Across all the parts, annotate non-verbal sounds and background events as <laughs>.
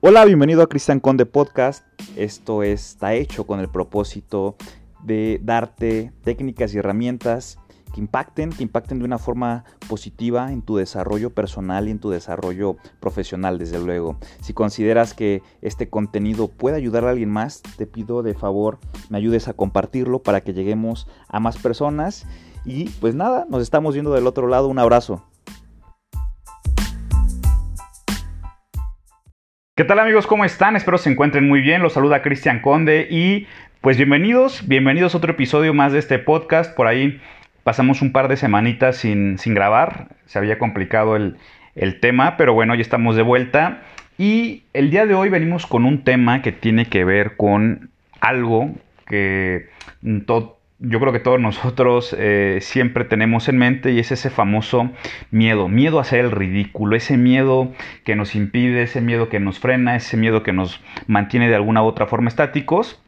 Hola, bienvenido a Cristian Conde Podcast. Esto está hecho con el propósito de darte técnicas y herramientas que impacten, que impacten de una forma positiva en tu desarrollo personal y en tu desarrollo profesional, desde luego. Si consideras que este contenido puede ayudar a alguien más, te pido de favor me ayudes a compartirlo para que lleguemos a más personas. Y pues nada, nos estamos viendo del otro lado. Un abrazo. ¿Qué tal amigos? ¿Cómo están? Espero se encuentren muy bien. Los saluda Cristian Conde y pues bienvenidos, bienvenidos a otro episodio más de este podcast. Por ahí pasamos un par de semanitas sin, sin grabar, se había complicado el, el, tema, pero bueno, ya estamos de vuelta. Y el día de hoy venimos con un tema que tiene que ver con algo que yo creo que todos nosotros eh, siempre tenemos en mente y es ese famoso miedo, miedo a hacer el ridículo, ese miedo que nos impide, ese miedo que nos frena, ese miedo que nos mantiene de alguna u otra forma estáticos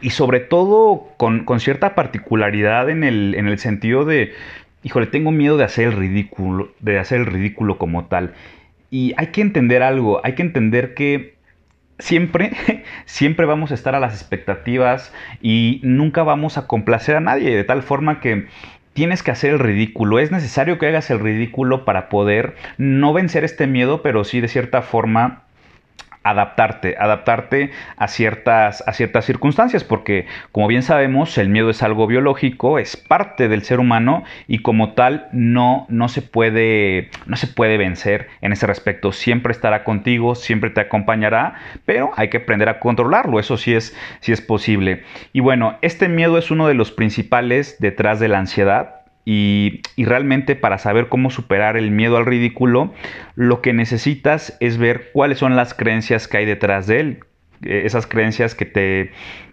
y sobre todo con, cierta particularidad en el, en el sentido de, híjole, tengo miedo de hacer el ridículo, de hacer el ridículo como tal. Y hay que entender algo, hay que entender que siempre, <laughs> siempre vamos a estar a las expectativas y nunca vamos a complacer a nadie, de tal forma que tienes que hacer el ridículo. Es necesario que hagas el ridículo para poder no vencer este miedo, pero sí de cierta forma adaptarte, adaptarte a ciertas, a ciertas circunstancias, porque como bien sabemos, el miedo es algo biológico, es parte del ser humano y como tal no, no, se, puede, no se puede vencer en ese respecto. Siempre estará contigo, siempre te acompañará, pero hay que aprender a controlarlo, eso sí es, sí es posible. Y bueno, este miedo es uno de los principales detrás de la ansiedad y, realmente para saber cómo superar el miedo al ridículo, lo que necesitas es ver cuáles son las creencias que hay detrás de él. Eh, esas creencias que te,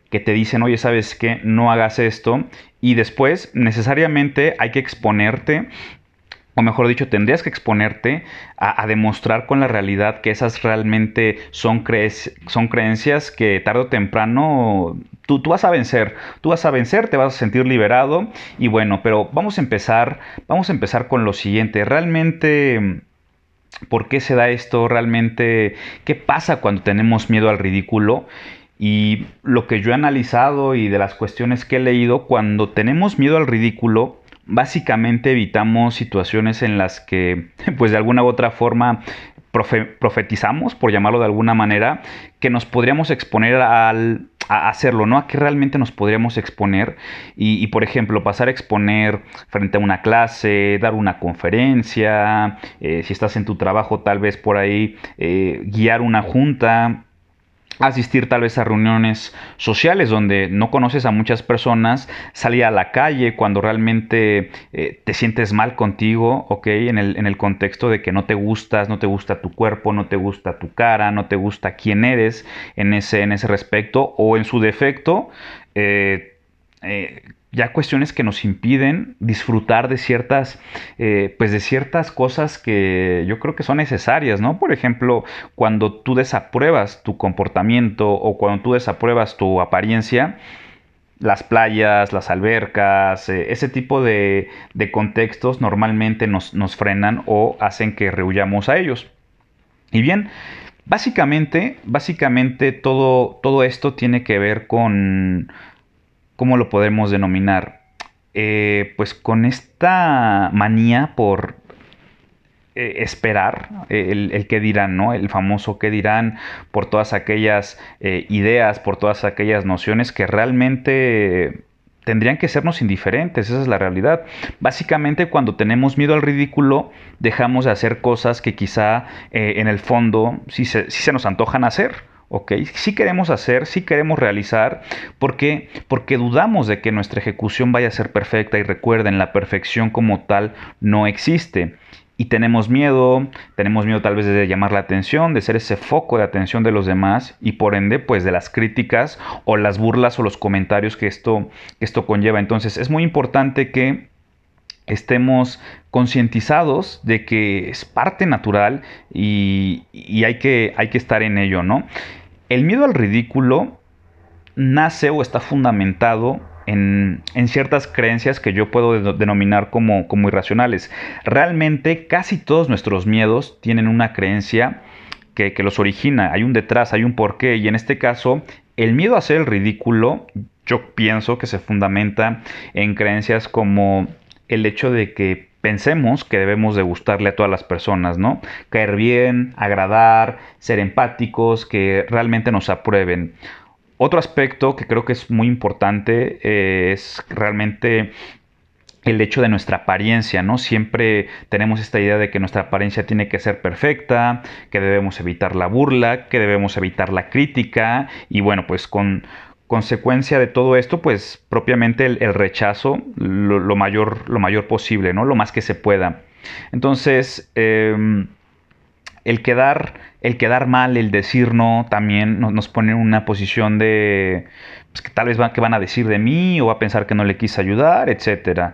que te dicen, oye, ¿sabes qué? No hagas esto. Y después necesariamente hay que exponerte o mejor dicho, tendrías que exponerte a, demostrar con la realidad que esas realmente son, son creencias que tarde o temprano tú, tú, vas a vencer, tú vas a vencer, te vas a sentir liberado y bueno, pero vamos a empezar, vamos a empezar con lo siguiente, realmente... ¿Por qué se da esto? ¿Realmente qué pasa cuando tenemos miedo al ridículo? Y lo que yo he analizado y de las cuestiones que he leído, cuando tenemos miedo al ridículo, básicamente evitamos situaciones en las que, <laughs> pues de alguna u otra forma, profetizamos, por llamarlo de alguna manera, que nos podríamos exponer al, a hacerlo, ¿no? A qué realmente nos podríamos exponer y, por ejemplo, pasar a exponer frente a una clase, dar una conferencia, eh, si estás en tu trabajo tal vez por ahí, eh, guiar una junta, asistir tal vez a reuniones sociales donde no conoces a muchas personas, salir a la calle cuando realmente eh, te sientes mal contigo, ¿ok? En el, en el, contexto de que no te gustas, no te gusta tu cuerpo, no te gusta tu cara, no te gusta quién eres en ese, en ese respecto o en su defecto. Eh, eh, ya cuestiones que nos impiden disfrutar de ciertas, eh, pues de ciertas cosas que yo creo que son necesarias, ¿no? Por ejemplo, cuando tú desapruebas tu comportamiento o cuando tú desapruebas tu apariencia, las playas, las albercas, eh, ese tipo de, de contextos normalmente nos, nos, frenan o hacen que rehuyamos a ellos. Y bien, básicamente, básicamente todo, todo esto tiene que ver con ¿cómo lo podemos denominar? Eh, pues con esta manía por eh, esperar el, que dirán, ¿no? El famoso que dirán por todas aquellas eh, ideas, por todas aquellas nociones que realmente tendrían que sernos indiferentes, esa es la realidad. Básicamente cuando tenemos miedo al ridículo, dejamos de hacer cosas que quizá en el fondo sí sí se nos antojan hacer. ¿Ok? Sí queremos hacer, sí queremos realizar, porque porque dudamos de que nuestra ejecución vaya a ser perfecta y recuerden, la perfección como tal no existe. Y tenemos miedo, tenemos miedo tal vez de llamar la atención, de ser ese foco de atención de los demás y por ende pues de las críticas o las burlas o los comentarios que esto, que esto conlleva. Entonces es muy importante que estemos concientizados de que es parte natural y, hay, que, hay, que, estar en ello, ¿no? El miedo al ridículo nace o está fundamentado en, ciertas creencias que yo puedo denominar como, como irracionales. Realmente casi todos nuestros miedos tienen una creencia que, que los origina, hay un detrás, hay un porqué, y en este caso, el miedo a hacer el ridículo, yo pienso que se fundamenta en creencias como el hecho de que pensemos que debemos de gustarle a todas las personas, ¿no? Caer bien, agradar, ser empáticos, que realmente nos aprueben. Otro aspecto que creo que es muy importante eh, es realmente el hecho de nuestra apariencia, ¿no? Siempre tenemos esta idea de que nuestra apariencia tiene que ser perfecta, que debemos evitar la burla, que debemos evitar la crítica y bueno, pues con consecuencia de todo esto, pues propiamente el, rechazo lo, mayor, lo mayor posible, ¿no? Lo más que se pueda. Entonces, em, el quedar, el quedar mal, el decir no, también nos, pone en una posición de pues, que tal vez que van a decir de mí o va a pensar que no le quise ayudar, etc.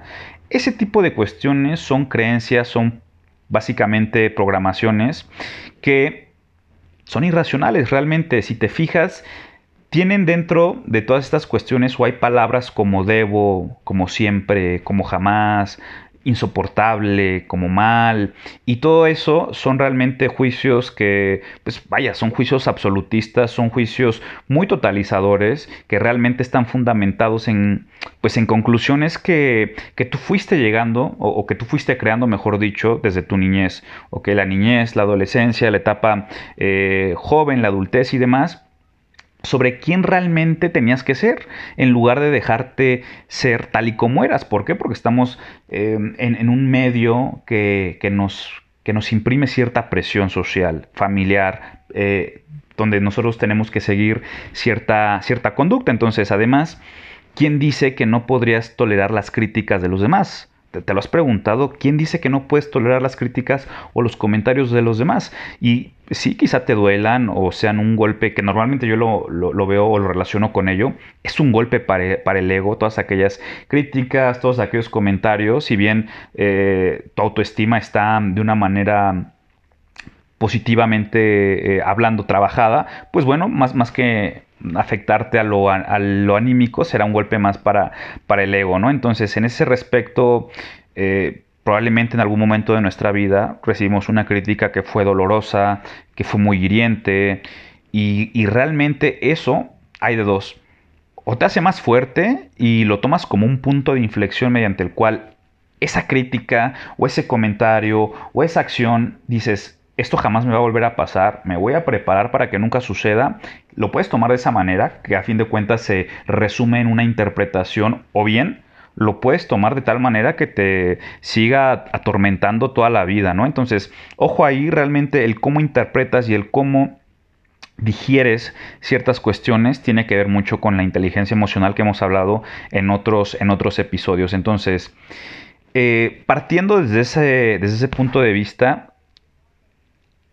Ese tipo de cuestiones son creencias, son básicamente programaciones que son irracionales realmente. Si te fijas, tienen dentro de todas estas cuestiones o hay palabras como debo, como siempre, como jamás, insoportable, como mal, y todo eso son realmente juicios que, pues vaya, son juicios absolutistas, son juicios muy totalizadores, que realmente están fundamentados en, pues en conclusiones que, que tú fuiste llegando, o, que tú fuiste creando, mejor dicho, desde tu niñez, o que la niñez, la adolescencia, la etapa eh, joven, la adultez y demás, sobre quién realmente tenías que ser, en lugar de dejarte ser tal y como eras. ¿Por qué? Porque estamos em, en, un medio que, nos, que, nos, imprime cierta presión social, familiar, eh, donde nosotros tenemos que seguir cierta, cierta conducta. Entonces, además, ¿quién dice que no podrías tolerar las críticas de los demás? ¿Te, lo has preguntado? ¿Quién dice que no puedes tolerar las críticas o los comentarios de los demás? Y sí, quizá te duelan o sean un golpe que normalmente yo lo, veo o lo relaciono con ello. Es un golpe para, el ego, todas aquellas críticas, todos aquellos comentarios, si bien eh, tu autoestima está de una manera positivamente eh, hablando trabajada, pues bueno, más, más que afectarte a lo, a, lo, anímico, será un golpe más para, para el ego, ¿no? Entonces, en ese respecto, eh, probablemente en algún momento de nuestra vida recibimos una crítica que fue dolorosa, que fue muy hiriente, y, y realmente eso hay de dos. O te hace más fuerte y lo tomas como un punto de inflexión mediante el cual esa crítica o ese comentario o esa acción dices, esto jamás me va a volver a pasar, me voy a preparar para que nunca suceda, lo puedes tomar de esa manera, que a fin de cuentas se resume en una interpretación, o bien lo puedes tomar de tal manera que te siga atormentando toda la vida, ¿no? Entonces, ojo ahí realmente el cómo interpretas y el cómo digieres ciertas cuestiones tiene que ver mucho con la inteligencia emocional que hemos hablado en otros, en otros episodios. Entonces, eh, partiendo desde ese, desde ese punto de vista,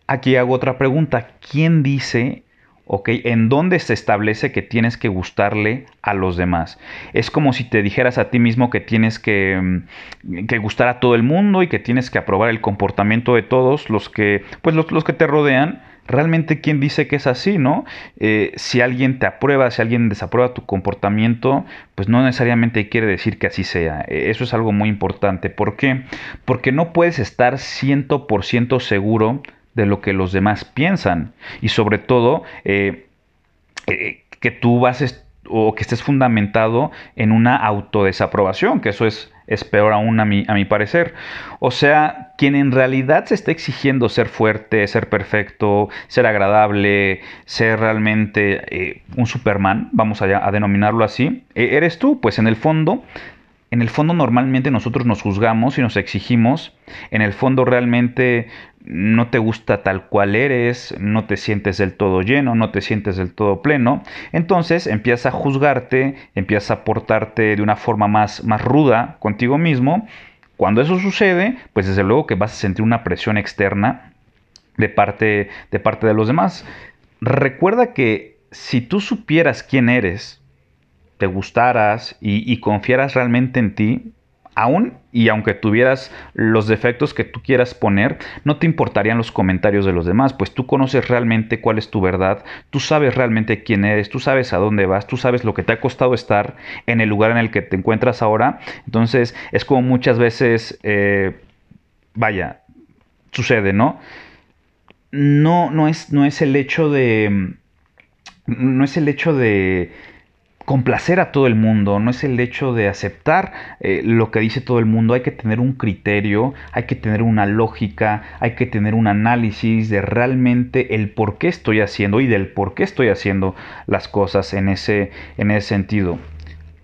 Aquí hago otra pregunta. ¿Quién dice, ok, en dónde se establece que tienes que gustarle a los demás? Es como si te dijeras a ti mismo que tienes que, mm, gustar a todo el mundo y que tienes que aprobar el comportamiento de todos los que, pues los, que te rodean. Realmente, ¿quién dice que es así, no? Eh, si alguien te aprueba, si alguien desaprueba tu comportamiento, pues no necesariamente quiere decir que así sea. E, eso es algo muy importante. ¿Por qué? Porque no puedes estar 100% seguro de lo que los demás piensan y sobre todo eh, eh, que tú vas o que estés fundamentado en una autodesaprobación, que eso es, es peor aún a mi, a mi parecer. O sea, quien en realidad se está exigiendo ser fuerte, ser perfecto, ser agradable, ser realmente eh, un Superman, vamos a, a denominarlo así, eres tú, pues en el fondo en el fondo normalmente nosotros nos juzgamos y nos exigimos. En el fondo realmente no te gusta tal cual eres, no te sientes del todo lleno, no te sientes del todo pleno. Entonces empiezas a juzgarte, empiezas a portarte de una forma más, más ruda contigo mismo. Cuando eso sucede, pues desde luego que vas a sentir una presión externa de parte de, parte de los demás. Recuerda que si tú supieras quién eres, te gustaras y, confiaras realmente en ti, aún y aunque tuvieras los defectos que tú quieras poner, no te importarían los comentarios de los demás, pues tú conoces realmente cuál es tu verdad, tú sabes realmente quién eres, tú sabes a dónde vas, tú sabes lo que te ha costado estar en el lugar en el que te encuentras ahora. Entonces es como muchas veces, eh, vaya, sucede, ¿no? no, no, es, no es el hecho de... No es el hecho de complacer a todo el mundo, no es el hecho de aceptar eh, lo que dice todo el mundo, hay que tener un criterio, hay que tener una lógica, hay que tener un análisis de realmente el por qué estoy haciendo y del por qué estoy haciendo las cosas en ese, en ese sentido.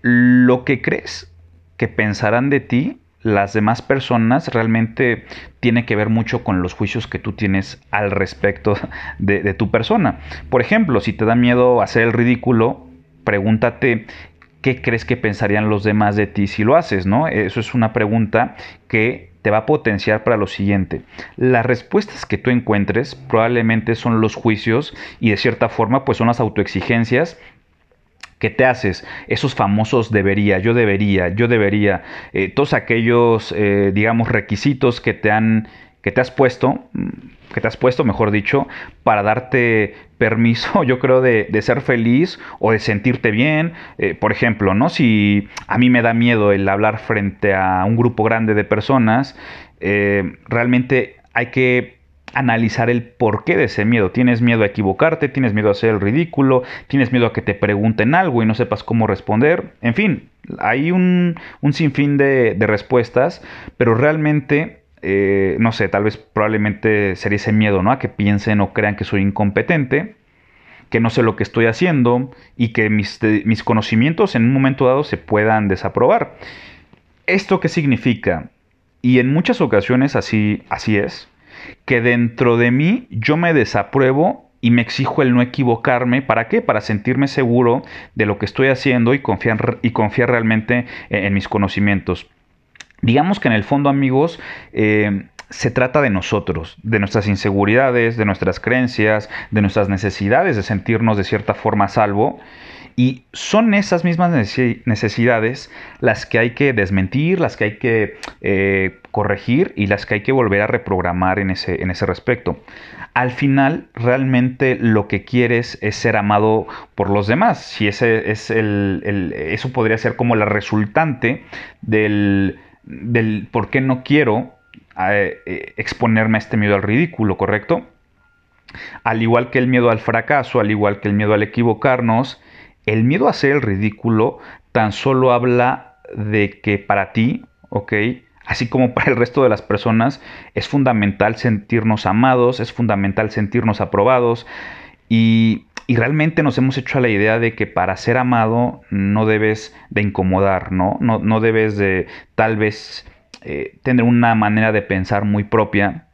Lo que crees que pensarán de ti las demás personas realmente tiene que ver mucho con los juicios que tú tienes al respecto de, de, tu persona. Por ejemplo, si te da miedo hacer el ridículo, pregúntate qué crees que pensarían los demás de ti si lo haces, ¿no? Eso es una pregunta que te va a potenciar para lo siguiente. Las respuestas que tú encuentres probablemente son los juicios y de cierta forma pues son las autoexigencias que te haces, esos famosos debería, yo debería, yo debería, eh, todos aquellos, eh, digamos, requisitos que te han, que te has puesto, que te has puesto, mejor dicho, para darte permiso, <laughs> yo creo, de, ser feliz o de sentirte bien. Eh, por ejemplo, ¿no? Si a mí me da miedo el hablar frente a un grupo grande de personas, realmente hay que analizar el porqué de ese miedo. Tienes miedo a equivocarte, tienes miedo a hacer el ridículo, tienes miedo a que te pregunten algo y no sepas cómo responder. En fin, hay un, sinfín de, de respuestas, pero realmente eh, no sé, tal vez probablemente sería ese miedo, ¿no? A que piensen o crean que soy incompetente, que no sé lo que estoy haciendo y que mis, mis conocimientos en un momento dado se puedan desaprobar. ¿Esto qué significa? Y en muchas ocasiones así, así es, que dentro de mí yo me desapruebo y me exijo el no equivocarme. ¿Para qué? Para sentirme seguro de lo que estoy haciendo y confiar, y confiar realmente en mis conocimientos. Digamos que en el fondo, amigos, eh, se trata de nosotros, de nuestras inseguridades, de nuestras creencias, de nuestras necesidades de sentirnos de cierta forma salvo. Y son esas mismas necesidades las que hay que desmentir, las que hay que eh, corregir y las que hay que volver a reprogramar en ese, en ese respecto. Al final, realmente lo que quieres es ser amado por los demás. Si ese es el eso podría ser como la resultante del, del por qué no quiero eh, eh, exponerme a este miedo al ridículo, ¿correcto? Al igual que el miedo al fracaso, al igual que el miedo al equivocarnos, el miedo a hacer el ridículo tan solo habla de que para ti, ¿ok? Así como <laughs> para el resto de las personas, es fundamental sentirnos amados, es fundamental sentirnos aprobados y y realmente nos hemos hecho a la idea de que para ser amado no debes de incomodar, ¿no? No, no debes de tal vez eh, tener una manera de pensar muy propia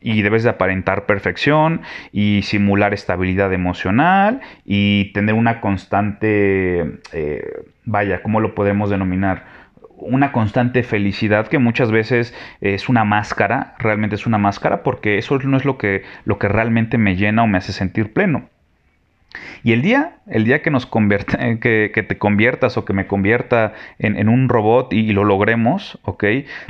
y debes de aparentar perfección y simular estabilidad emocional y tener una constante, eh, vaya, ¿cómo lo podemos denominar? una constante felicidad que muchas veces es una máscara, realmente es una máscara porque eso no es lo que, lo que realmente me llena o me hace sentir pleno. Y el día, el día que nos <laughs> que, que, te conviertas o que me convierta en, un robot y, lo logremos, ¿ok?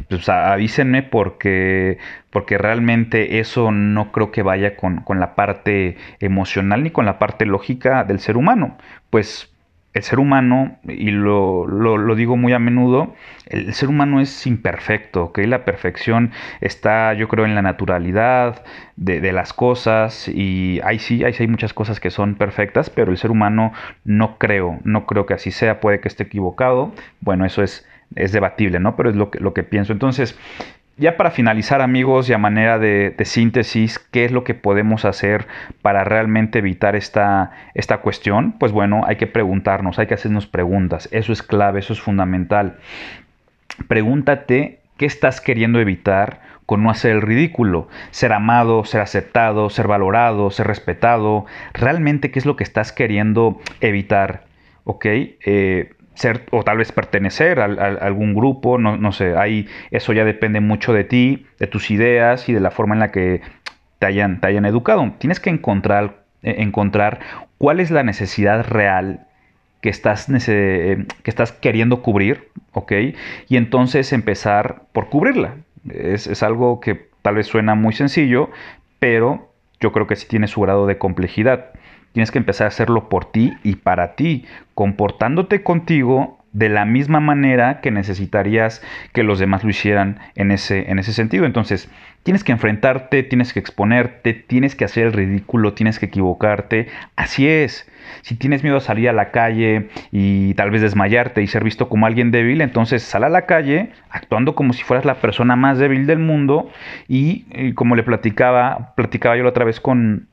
Pues avísenme porque, porque realmente eso no creo que vaya con, con la parte emocional ni con la parte lógica del ser humano. Pues el ser humano, y lo, lo, digo muy a menudo, el ser humano es imperfecto, ¿ok? La perfección está, yo creo, en la naturalidad de, de las cosas, y ahí sí, ahí sí hay muchas cosas que son perfectas, pero el ser humano no creo, no creo que así sea, puede que esté equivocado, bueno, eso es, es debatible, ¿no? Pero es lo que, lo que pienso. Entonces, ya para finalizar amigos y a manera de, síntesis, ¿qué es lo que podemos hacer para realmente evitar esta, esta cuestión? Pues bueno, hay que preguntarnos, hay que hacernos preguntas. Eso es clave, eso es fundamental. Pregúntate qué estás queriendo evitar con no hacer el ridículo. Ser amado, ser aceptado, ser valorado, ser respetado. Realmente qué es lo que estás queriendo evitar. ¿Ok? Eh, ser o tal vez pertenecer a, algún grupo, no, no, sé, ahí eso ya depende mucho de ti, de tus ideas y de la forma en la que te hayan, te hayan educado. Tienes que encontrar, eh, encontrar cuál es la necesidad real que estás, que estás queriendo cubrir, ¿ok? Y entonces empezar por cubrirla. Es, es algo que tal vez suena muy sencillo, pero yo creo que sí tiene su grado de complejidad. Tienes que empezar a hacerlo por ti y para ti, comportándote contigo de la misma manera que necesitarías que los demás lo hicieran en ese, en ese sentido. Entonces, tienes que enfrentarte, tienes que exponerte, tienes que hacer el ridículo, tienes que equivocarte. Así es. Si tienes miedo a salir a la calle y tal vez desmayarte y ser visto como alguien débil, entonces sal a la calle actuando como si fueras la persona más débil del mundo y, y como le platicaba, platicaba yo la otra vez con,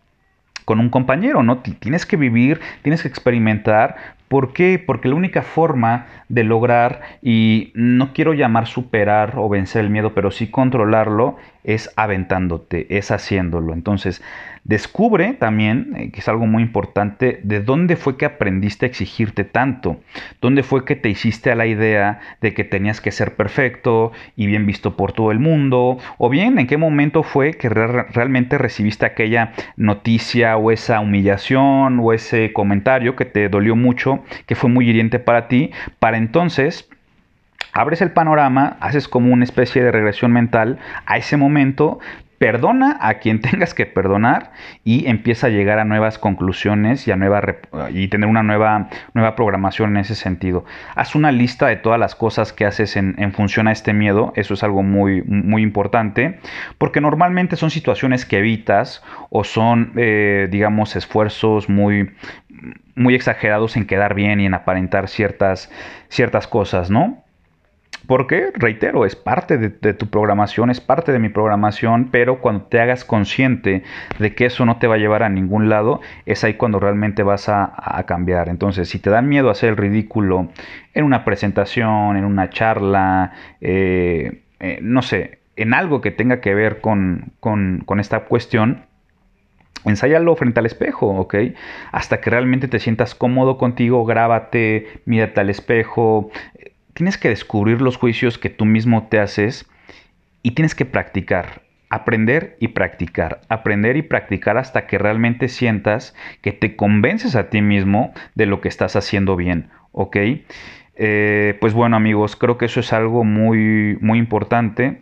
con un compañero, ¿no? Tienes que vivir, tienes que experimentar. ¿Por qué? Porque la única forma de lograr, y no quiero llamar superar o vencer el miedo, pero sí controlarlo, es aventándote, es haciéndolo. Entonces, Descubre también, eh, que es algo muy importante, de dónde fue que aprendiste a exigirte tanto, dónde fue que te hiciste a la idea de que tenías que ser perfecto y bien visto por todo el mundo, o bien en qué momento fue que realmente recibiste aquella noticia o esa humillación o ese comentario que te dolió mucho, que fue muy hiriente para ti, para entonces abres el panorama, haces como una especie de regresión mental a ese momento, perdona a quien <laughs> tengas que perdonar y empieza a llegar a nuevas conclusiones y a nueva y tener una nueva, nueva programación en ese sentido. Haz una lista de todas las cosas que haces en, función a este miedo, eso es algo muy, muy importante, porque normalmente son situaciones que evitas o son, eh, digamos, esfuerzos muy, muy exagerados en quedar bien y en aparentar ciertas, ciertas cosas, ¿no? Porque, reitero, es parte de, tu programación, es parte de mi programación, pero cuando te hagas consciente de que eso no te va a llevar a ningún lado, es ahí cuando realmente vas a, cambiar. Entonces, si te da miedo hacer el ridículo en una presentación, en una charla, eh, eh, no sé, en algo que tenga que ver con, con esta cuestión, Ensáyalo frente al espejo, ¿ok? Hasta que realmente te sientas cómodo contigo, grábate, mírate al espejo, tienes que descubrir los juicios que tú mismo te haces y tienes que practicar, aprender y practicar, aprender y practicar hasta que realmente sientas que te convences a ti mismo de lo que estás haciendo bien, ¿ok? Eh, pues bueno amigos, creo que eso es algo muy, muy importante,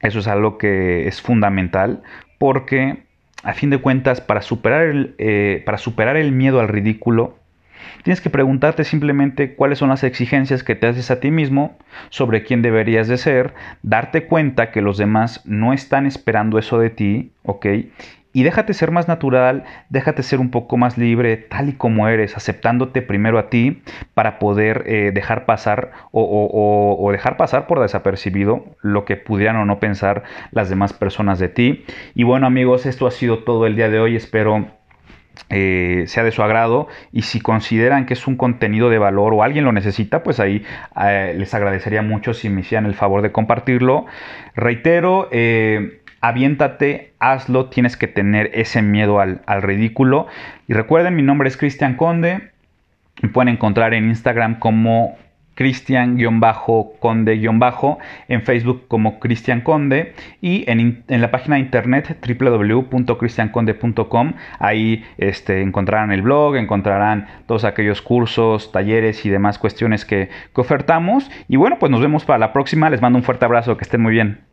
eso es algo que es fundamental porque a fin de cuentas para superar el, eh, para superar el miedo al ridículo, Tienes que preguntarte simplemente cuáles son las exigencias que te haces a ti mismo sobre quién deberías de ser, darte cuenta que los demás no están esperando eso de ti, ¿ok? Y déjate ser más natural, déjate ser un poco más libre, tal y como eres, aceptándote primero a ti para poder eh, dejar pasar o, o, dejar pasar por desapercibido lo que pudieran o no pensar las demás personas de ti. Y bueno amigos, esto ha sido todo el día de hoy, espero eh, sea de su agrado y si consideran que es un contenido de valor o alguien lo necesita, pues ahí eh, les agradecería mucho si me hicieran el favor de compartirlo. Reitero, eh, aviéntate, hazlo, tienes que tener ese miedo al, al ridículo. Y recuerden, mi nombre es Cristian Conde, me pueden encontrar en Instagram como Cristian-Conde- en Facebook como Cristian Conde y en, la página de internet www.cristianconde.com ahí este, encontrarán el blog, encontrarán todos aquellos cursos, talleres y demás cuestiones que, que ofertamos. Y bueno pues nos vemos para la próxima, les mando un fuerte abrazo, que estén muy bien.